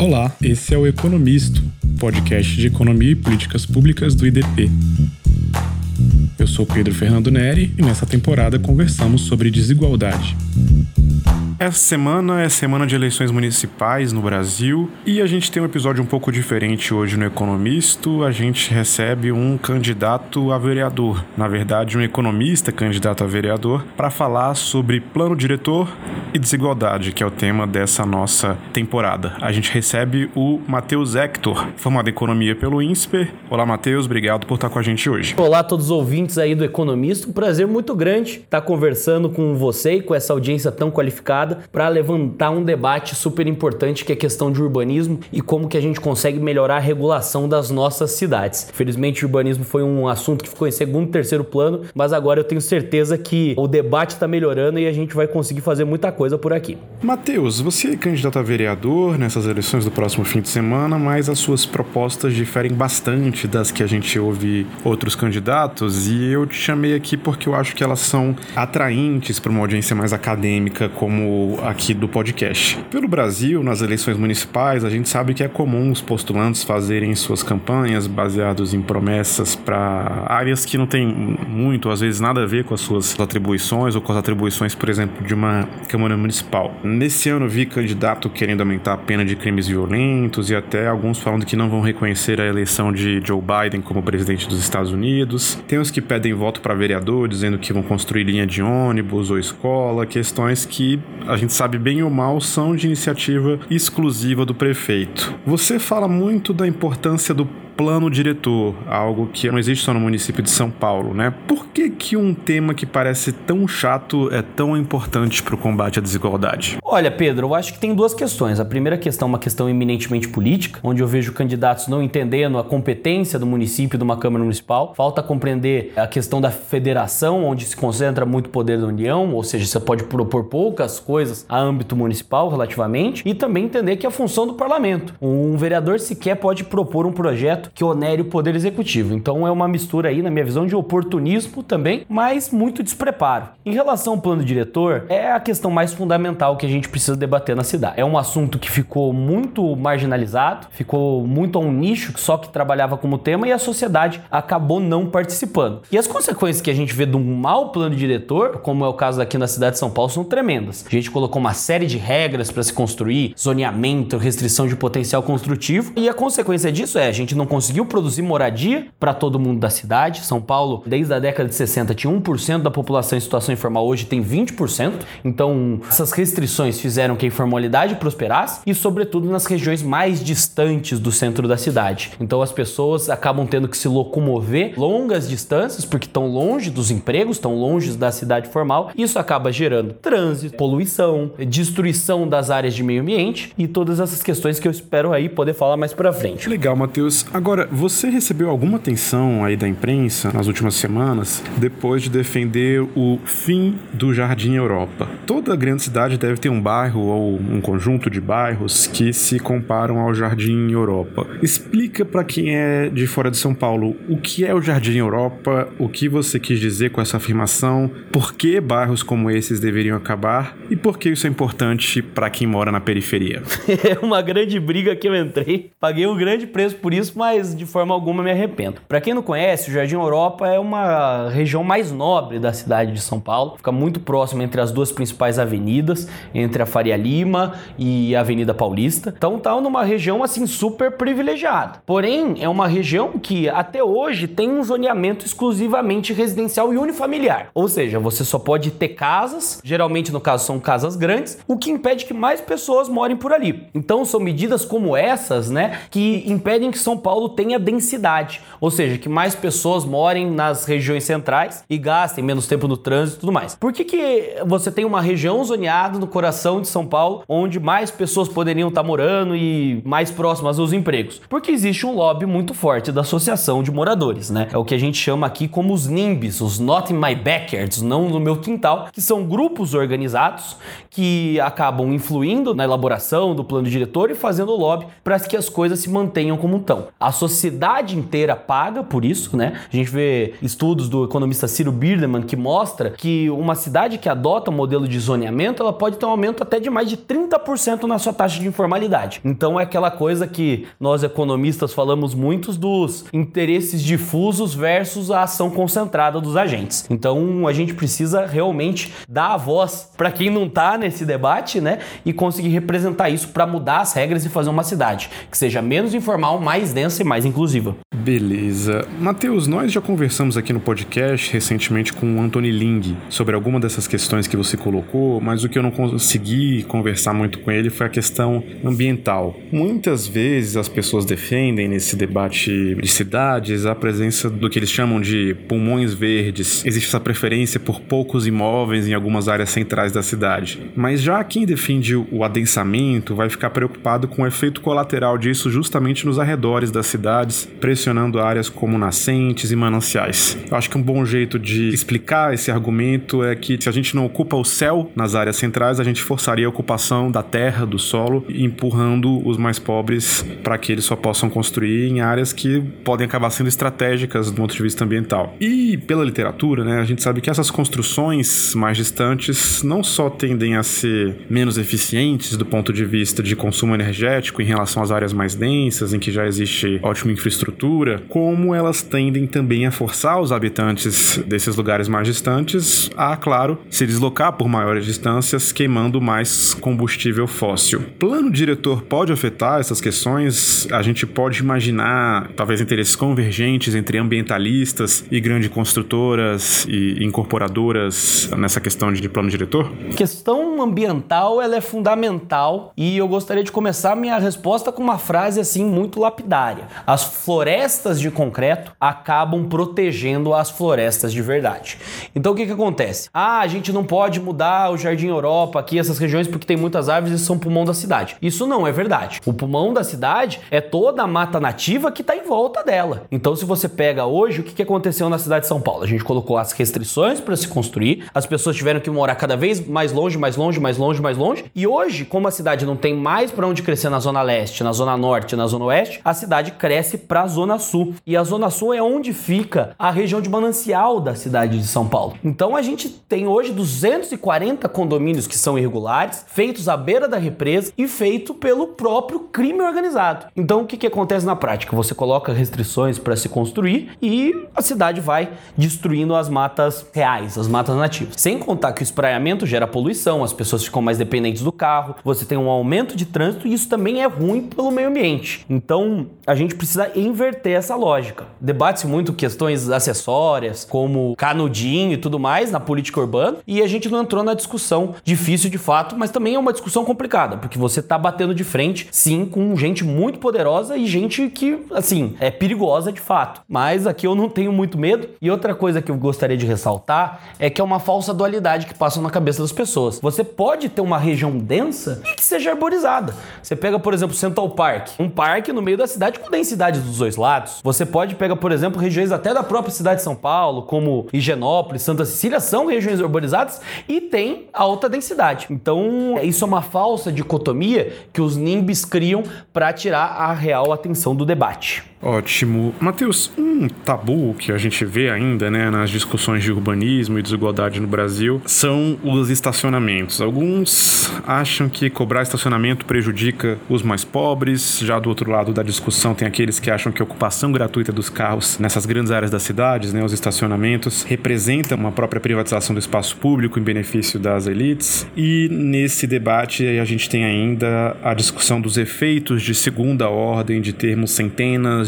Olá, esse é o Economisto, podcast de economia e políticas públicas do IDP. Eu sou Pedro Fernando Neri e nessa temporada conversamos sobre desigualdade. Essa semana é semana de eleições municipais no Brasil e a gente tem um episódio um pouco diferente hoje no Economisto. A gente recebe um candidato a vereador, na verdade, um economista candidato a vereador, para falar sobre plano diretor e desigualdade, que é o tema dessa nossa temporada. A gente recebe o Matheus Hector, formado em economia pelo INSPER. Olá, Matheus, obrigado por estar com a gente hoje. Olá a todos os ouvintes aí do Economista. Um prazer muito grande estar conversando com você e com essa audiência tão qualificada para levantar um debate super importante que é a questão de urbanismo e como que a gente consegue melhorar a regulação das nossas cidades. Felizmente o urbanismo foi um assunto que ficou em segundo terceiro plano, mas agora eu tenho certeza que o debate está melhorando e a gente vai conseguir fazer muita coisa por aqui. Matheus, você é candidato a vereador nessas eleições do próximo fim de semana, mas as suas propostas diferem bastante das que a gente ouve outros candidatos e eu te chamei aqui porque eu acho que elas são atraentes para uma audiência mais acadêmica como aqui do podcast. Pelo Brasil, nas eleições municipais, a gente sabe que é comum os postulantes fazerem suas campanhas baseados em promessas para áreas que não têm muito, às vezes, nada a ver com as suas atribuições ou com as atribuições, por exemplo, de uma Câmara Municipal. Nesse ano, vi candidato querendo aumentar a pena de crimes violentos e até alguns falando que não vão reconhecer a eleição de Joe Biden como presidente dos Estados Unidos. Tem os que pedem voto para vereador, dizendo que vão construir linha de ônibus ou escola, questões que a gente sabe bem ou mal, são de iniciativa exclusiva do prefeito. Você fala muito da importância do plano diretor, algo que não existe só no município de São Paulo, né? Por que, que um tema que parece tão chato é tão importante para o combate à desigualdade? Olha, Pedro, eu acho que tem duas questões. A primeira questão é uma questão eminentemente política, onde eu vejo candidatos não entendendo a competência do município de uma Câmara Municipal. Falta compreender a questão da federação, onde se concentra muito poder da União, ou seja, você pode propor poucas coisas a âmbito municipal relativamente, e também entender que é a função do parlamento. Um vereador sequer pode propor um projeto que onere o poder executivo. Então é uma mistura aí, na minha visão, de oportunismo também, mas muito despreparo. Em relação ao plano diretor, é a questão mais fundamental que a gente precisa debater na cidade. É um assunto que ficou muito marginalizado, ficou muito a um nicho só que trabalhava como tema e a sociedade acabou não participando. E as consequências que a gente vê de um mau plano diretor, como é o caso aqui na cidade de São Paulo, são tremendas. A gente colocou uma série de regras para se construir, zoneamento, restrição de potencial construtivo, e a consequência disso é a gente não conseguiu produzir moradia para todo mundo da cidade. São Paulo, desde a década de 60, tinha 1% da população em situação informal, hoje tem 20%. Então, essas restrições fizeram que a informalidade prosperasse e, sobretudo, nas regiões mais distantes do centro da cidade. Então, as pessoas acabam tendo que se locomover longas distâncias porque estão longe dos empregos, estão longe da cidade formal. Isso acaba gerando trânsito, poluição, destruição das áreas de meio ambiente e todas essas questões que eu espero aí poder falar mais para frente. Legal, Matheus. Agora Agora, você recebeu alguma atenção aí da imprensa nas últimas semanas depois de defender o fim do Jardim Europa? Toda grande cidade deve ter um bairro ou um conjunto de bairros que se comparam ao Jardim Europa. Explica para quem é de fora de São Paulo o que é o Jardim Europa, o que você quis dizer com essa afirmação, por que bairros como esses deveriam acabar e por que isso é importante para quem mora na periferia. É uma grande briga que eu entrei, paguei um grande preço por isso, mas mas de forma alguma me arrependo. Para quem não conhece, o Jardim Europa é uma região mais nobre da cidade de São Paulo, fica muito próximo entre as duas principais avenidas, entre a Faria Lima e a Avenida Paulista. Então tá numa região assim super privilegiada. Porém, é uma região que até hoje tem um zoneamento exclusivamente residencial e unifamiliar. Ou seja, você só pode ter casas, geralmente no caso são casas grandes, o que impede que mais pessoas morem por ali. Então são medidas como essas, né, que impedem que São Paulo tenha densidade, ou seja, que mais pessoas morem nas regiões centrais e gastem menos tempo no trânsito e tudo mais. Por que, que você tem uma região zoneada no coração de São Paulo onde mais pessoas poderiam estar morando e mais próximas aos empregos? Porque existe um lobby muito forte da associação de moradores, né? É o que a gente chama aqui como os NIMBYs, os Not in My Backyards, não no meu quintal, que são grupos organizados que acabam influindo na elaboração do plano diretor e fazendo lobby para que as coisas se mantenham como estão. A A sociedade inteira paga por isso, né? A gente vê estudos do economista Ciro Birdeman que mostra que uma cidade que adota um modelo de zoneamento, ela pode ter um aumento até de mais de 30% na sua taxa de informalidade. Então é aquela coisa que nós economistas falamos muitos dos interesses difusos versus a ação concentrada dos agentes. Então a gente precisa realmente dar a voz para quem não está nesse debate, né? E conseguir representar isso para mudar as regras e fazer uma cidade que seja menos informal, mais densa e mais inclusiva. Beleza. Matheus, nós já conversamos aqui no podcast recentemente com o Anthony Ling sobre alguma dessas questões que você colocou, mas o que eu não consegui conversar muito com ele foi a questão ambiental. Muitas vezes as pessoas defendem nesse debate de cidades a presença do que eles chamam de pulmões verdes. Existe essa preferência por poucos imóveis em algumas áreas centrais da cidade. Mas já quem defende o adensamento vai ficar preocupado com o efeito colateral disso justamente nos arredores das cidades, pressionando áreas como nascentes e mananciais. Eu acho que um bom jeito de explicar esse argumento é que se a gente não ocupa o céu nas áreas centrais, a gente forçaria a ocupação da terra, do solo, empurrando os mais pobres para que eles só possam construir em áreas que podem acabar sendo estratégicas do ponto de vista ambiental. E pela literatura, né, a gente sabe que essas construções mais distantes não só tendem a ser menos eficientes do ponto de vista de consumo energético em relação às áreas mais densas, em que já existe ótima infraestrutura, como elas tendem também a forçar os habitantes desses lugares mais distantes a, claro, se deslocar por maiores distâncias, queimando mais combustível fóssil. Plano diretor pode afetar essas questões? A gente pode imaginar talvez interesses convergentes entre ambientalistas e grandes construtoras e incorporadoras nessa questão de plano diretor? Questão ambiental ela é fundamental e eu gostaria de começar minha resposta com uma frase assim muito lapidária. As florestas de concreto acabam protegendo as florestas de verdade. Então o que, que acontece? Ah, a gente não pode mudar o Jardim Europa aqui, essas regiões, porque tem muitas árvores e são pulmão da cidade. Isso não é verdade. O pulmão da cidade é toda a mata nativa que está em volta dela. Então, se você pega hoje, o que, que aconteceu na cidade de São Paulo? A gente colocou as restrições para se construir, as pessoas tiveram que morar cada vez mais longe, mais longe, mais longe, mais longe. E hoje, como a cidade não tem mais para onde crescer na zona leste, na zona norte, na zona oeste, a cidade cresce para a zona sul. E a zona sul é onde fica a região de manancial da cidade de São Paulo. Então a gente tem hoje 240 condomínios que são irregulares, feitos à beira da represa e feito pelo próprio crime organizado. Então o que, que acontece na prática? Você coloca restrições para se construir e a cidade vai destruindo as matas reais, as matas nativas. Sem contar que o espraiamento gera poluição, as pessoas ficam mais dependentes do carro, você tem um aumento de trânsito e isso também é ruim pelo meio ambiente. Então a gente precisa inverter essa lógica. Debate-se muito questões acessórias, como canudinho e tudo mais na política urbana, e a gente não entrou na discussão difícil de fato, mas também é uma discussão complicada, porque você tá batendo de frente, sim, com gente muito poderosa e gente que, assim, é perigosa de fato. Mas aqui eu não tenho muito medo. E outra coisa que eu gostaria de ressaltar é que é uma falsa dualidade que passa na cabeça das pessoas. Você pode ter uma região densa e que seja arborizada. Você pega, por exemplo, Central Park, um parque no meio da cidade com densidade dos dois lados. Você pode pegar, por exemplo, regiões até da própria cidade de São Paulo, como Higienópolis, Santa Cecília, são regiões urbanizadas e tem alta densidade. Então, isso é uma falsa dicotomia que os NIMBs criam para tirar a real atenção do debate. Ótimo. Matheus, um tabu que a gente vê ainda né, nas discussões de urbanismo e desigualdade no Brasil são os estacionamentos. Alguns acham que cobrar estacionamento prejudica os mais pobres, já do outro lado da discussão tem aqueles que acham que a ocupação gratuita dos carros nessas grandes áreas das cidades, né, os estacionamentos, representa uma própria privatização do espaço público em benefício das elites. E nesse debate a gente tem ainda a discussão dos efeitos de segunda ordem de termos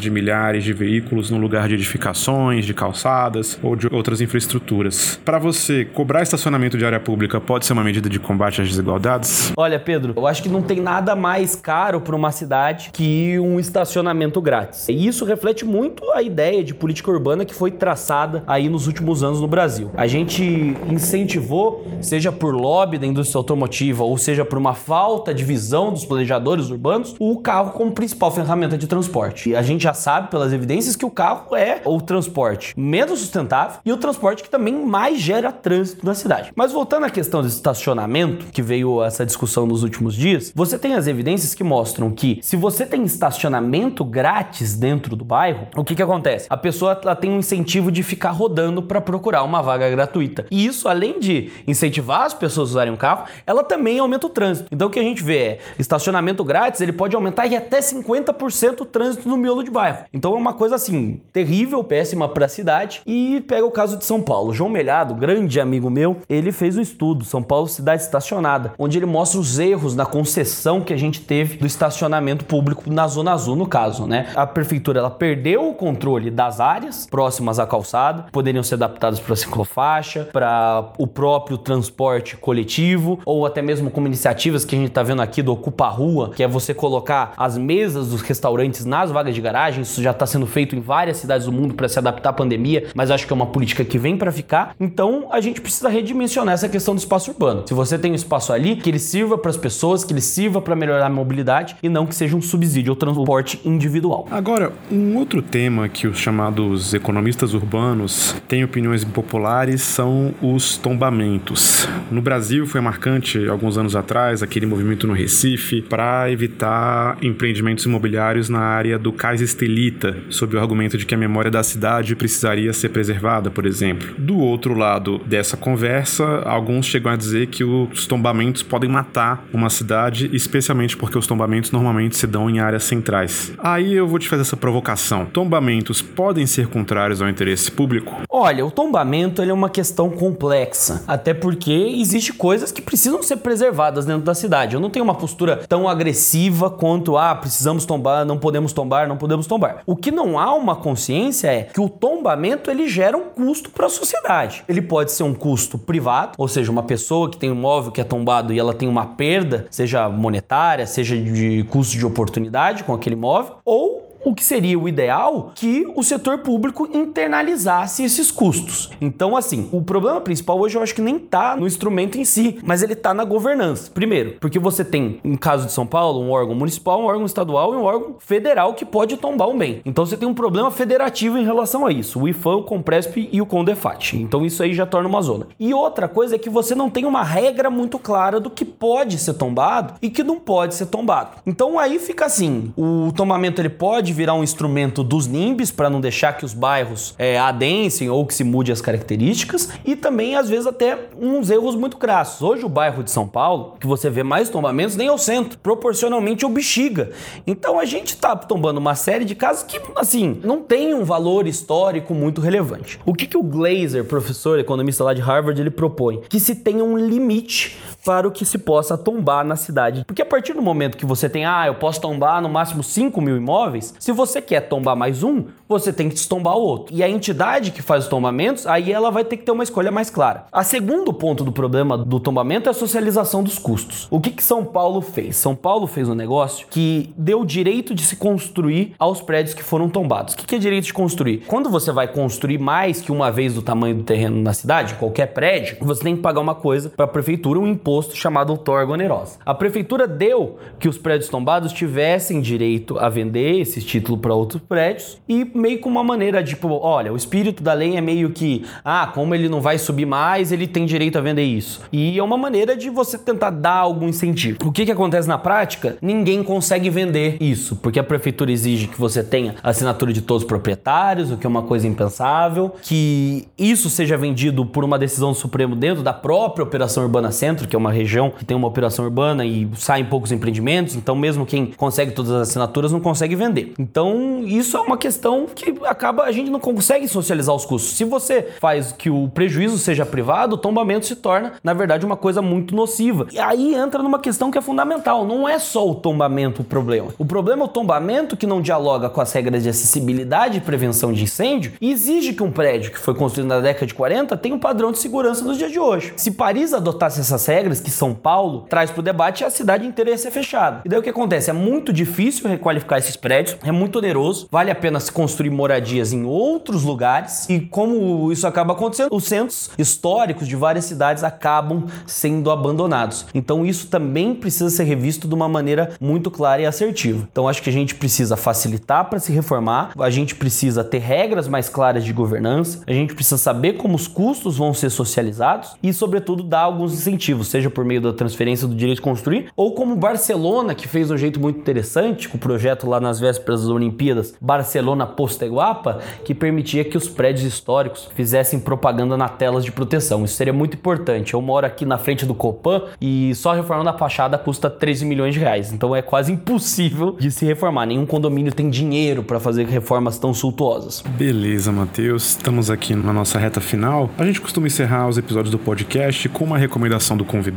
de milhares de veículos no lugar de edificações, de calçadas ou de outras infraestruturas. Para você, cobrar estacionamento de área pública pode ser uma medida de combate às desigualdades? Olha, Pedro, eu acho que não tem nada mais caro para uma cidade que um estacionamento grátis. E isso reflete muito a ideia de política urbana que foi traçada aí nos últimos anos no Brasil. A gente incentivou, seja por lobby da indústria automotiva ou seja por uma falta de visão dos planejadores urbanos, o carro como principal ferramenta de transporte. E a gente já sabe pelas evidências que o carro é o transporte menos sustentável e o transporte que também mais gera trânsito na cidade. Mas voltando à questão do estacionamento, que veio essa discussão nos últimos dias, você tem as evidências que mostram que se você tem estacionamento grátis dentro do bairro, o que que acontece? A pessoa ela tem um incentivo de ficar rodando para procurar uma vaga gratuita. E isso, além de incentivar as pessoas a usarem um carro, ela também aumenta o trânsito. Então o que a gente vê é estacionamento grátis, ele pode aumentar em até 50% o trânsito no miolo de bairro. Então é uma coisa assim, terrível, péssima para a cidade. E pega o caso de São Paulo. João Melhado, grande amigo meu, ele fez um estudo, São Paulo cidade estacionada, onde ele mostra os erros na concessão que a gente teve do estacionamento público na zona azul no caso, né? A prefeitura ela perdeu o controle das áreas próximas à calçada, poderiam ser adaptadas para ciclofaixa, para o próprio transporte coletivo ou até mesmo como iniciativas que a gente está vendo aqui do Ocupa Rua, que é você colocar as mesas dos restaurantes nas vagas de garagem. Isso já está sendo feito em várias cidades do mundo para se adaptar à pandemia, mas acho que é uma política que vem para ficar. Então a gente precisa redimensionar essa questão do espaço urbano. Se você tem um espaço ali, que ele sirva para as pessoas, que ele sirva para melhorar a mobilidade e não que seja um subsídio ao transporte individual. Agora, um outro tema que os chamados economistas urbanos têm opiniões impopulares são os tombamentos. No Brasil foi marcante alguns anos atrás aquele movimento no Recife para evitar empreendimentos imobiliários na área do Cais Estelita, sob o argumento de que a memória da cidade precisaria ser preservada, por exemplo. Do outro lado dessa conversa, alguns chegam a dizer que os tombamentos podem matar uma cidade, especialmente porque os tombamentos normalmente se dão em áreas centrais. Aí eu vou te fazer essa provocação. Tombamentos podem ser contrários ao interesse público? Olha, o tombamento é uma questão complexa, até porque existe coisas que precisam ser preservadas dentro da cidade. Eu não tenho uma postura tão agressiva quanto ah, precisamos tombar, não podemos tombar, não podemos tombar. O que não há uma consciência é que o tombamento ele gera um custo para a sociedade. Ele pode ser um custo privado, ou seja, uma pessoa que tem um imóvel que é tombado e ela tem uma perda, seja monetária, seja de custo de oportunidade com aquele imóvel, ou o que seria o ideal que o setor público internalizasse esses custos. Então, assim, o problema principal hoje eu acho que nem tá no instrumento em si, mas ele tá na governança. Primeiro, porque você tem, em caso de São Paulo, um órgão municipal, um órgão estadual e um órgão federal que pode tombar um bem. Então você tem um problema federativo em relação a isso, o IFAM, o Compresp e o Condefat. Então isso aí já torna uma zona. E outra coisa é que você não tem uma regra muito clara do que pode ser tombado e que não pode ser tombado. Então aí fica assim, o tombamento ele pode virar um instrumento dos NIMBs para não deixar que os bairros é, adensem ou que se mude as características e também às vezes até uns erros muito crassos. Hoje o bairro de São Paulo, que você vê mais tombamentos, nem é o centro, proporcionalmente o bexiga. Então a gente está tombando uma série de casos que, assim, não tem um valor histórico muito relevante. O que, que o Glazer, professor economista lá de Harvard, ele propõe? Que se tenha um limite para o que se possa tombar na cidade. Porque a partir do momento que você tem, ah, eu posso tombar no máximo 5 mil imóveis, se você quer tombar mais um, você tem que destombar o outro. E a entidade que faz os tombamentos, aí ela vai ter que ter uma escolha mais clara. A segundo ponto do problema do tombamento é a socialização dos custos. O que, que São Paulo fez? São Paulo fez um negócio que deu o direito de se construir aos prédios que foram tombados. O que, que é direito de construir? Quando você vai construir mais que uma vez do tamanho do terreno na cidade, qualquer prédio, você tem que pagar uma coisa para a prefeitura, um imposto chamado outorga onerosa. A prefeitura deu que os prédios tombados tivessem direito a vender esses título para outros prédios e meio com uma maneira tipo, olha, o espírito da lei é meio que, ah, como ele não vai subir mais, ele tem direito a vender isso. E é uma maneira de você tentar dar algum incentivo. O que que acontece na prática? Ninguém consegue vender isso, porque a prefeitura exige que você tenha assinatura de todos os proprietários, o que é uma coisa impensável, que isso seja vendido por uma decisão do Supremo dentro da própria Operação Urbana Centro, que é uma região que tem uma operação urbana e saem poucos empreendimentos, então mesmo quem consegue todas as assinaturas não consegue vender. Então, isso é uma questão que acaba a gente não consegue socializar os custos. Se você faz que o prejuízo seja privado, o tombamento se torna, na verdade, uma coisa muito nociva. E aí entra numa questão que é fundamental, não é só o tombamento o problema. O problema é o tombamento que não dialoga com as regras de acessibilidade e prevenção de incêndio e exige que um prédio que foi construído na década de 40 tenha um padrão de segurança nos dias de hoje. Se Paris adotasse essas regras regras que São Paulo traz para o debate, a cidade inteira ia ser fechada. E daí o que acontece? É muito difícil requalificar esses prédios, é muito oneroso, vale a pena se construir moradias em outros lugares, e como isso acaba acontecendo, os centros históricos de várias cidades acabam sendo abandonados. Então isso também precisa ser revisto de uma maneira muito clara e assertiva. Então acho que a gente precisa facilitar para se reformar, a gente precisa ter regras mais claras de governança, a gente precisa saber como os custos vão ser socializados e, sobretudo, dar alguns incentivos, seja por meio da transferência do direito de construir ou como Barcelona, que fez um jeito muito interessante com o projeto lá nas vésperas das Olimpíadas, Barcelona Posteguapa, que permitia que os prédios históricos fizessem propaganda na telas de proteção. Isso seria muito importante. Eu moro aqui na frente do Copan e só reformando a fachada custa 13 milhões de reais. Então é quase impossível de se reformar. Nenhum condomínio tem dinheiro para fazer reformas tão sultuosas. Beleza, Matheus. Estamos aqui na nossa reta final. A gente costuma encerrar os episódios do podcast com uma recomendação do convidado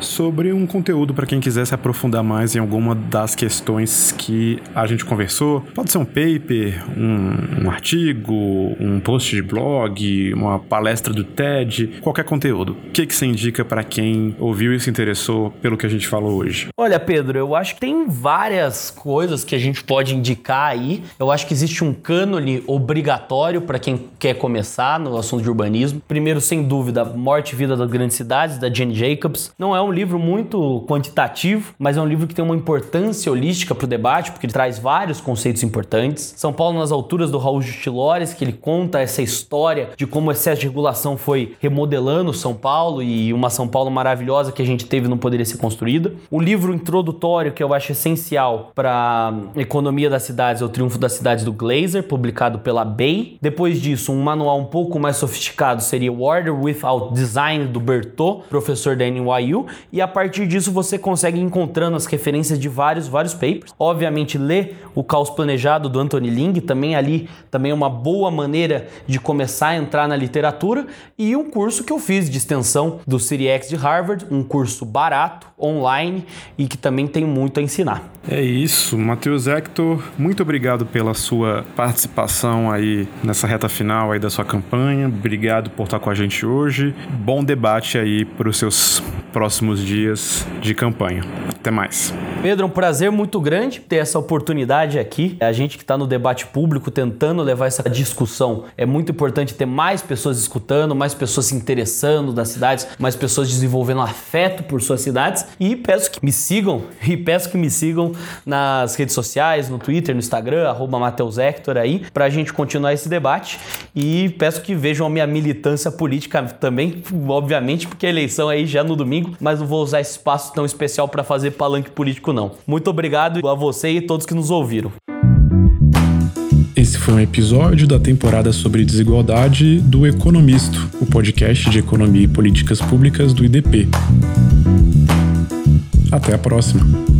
sobre um conteúdo para quem quiser se aprofundar mais em alguma das questões que a gente conversou. Pode ser um paper, um, um artigo, um post de blog, uma palestra do TED, qualquer conteúdo. O que, que você indica para quem ouviu e se interessou pelo que a gente falou hoje? Olha, Pedro, eu acho que tem várias coisas que a gente pode indicar aí. Eu acho que existe um cânone obrigatório para quem quer começar no assunto de urbanismo. Primeiro, sem dúvida, Morte e Vida das Grandes Cidades, da Jane Jacobs. Não é um livro muito quantitativo, mas é um livro que tem uma importância holística para o debate, porque ele traz vários conceitos importantes. São Paulo nas alturas do Raul Justilores, que ele conta essa história de como o excesso de regulação foi remodelando São Paulo e uma São Paulo maravilhosa que a gente teve não poderia ser construída. O livro introdutório que eu acho essencial para economia das cidades é o Triunfo das Cidades do Glazer, publicado pela Bay. Depois disso, um manual um pouco mais sofisticado seria o Order Without Design do Bertot, professor da NYU, e a partir disso você consegue ir encontrando as referências de vários, vários papers. Obviamente, ler o Caos Planejado do Anthony Ling, também ali também é uma boa maneira de começar a entrar na literatura, e um curso que eu fiz de extensão do CityX de Harvard, um curso barato, online e que também tem muito a ensinar. É isso, Matheus Hector, muito obrigado pela sua participação aí nessa reta final aí da sua campanha. Obrigado por estar com a gente hoje. Bom debate aí para os seus próximos dias de campanha. Até mais. Pedro, um prazer muito grande ter essa oportunidade aqui. A gente que está no debate público tentando levar essa discussão. É muito importante ter mais pessoas escutando, mais pessoas se interessando das cidades, mais pessoas desenvolvendo afeto por suas cidades. E peço que me sigam e peço que me sigam nas redes sociais, no Twitter, no Instagram, arroba Mateus Hector aí, pra gente continuar esse debate. E peço que vejam a minha militância política também, obviamente, porque a eleição aí já no domingo, mas não vou usar esse espaço tão especial para fazer palanque político, não. Muito obrigado a você e todos que nos ouviram. Esse foi um episódio da temporada sobre desigualdade do Economisto, o podcast de economia e políticas públicas do IDP. Até a próxima.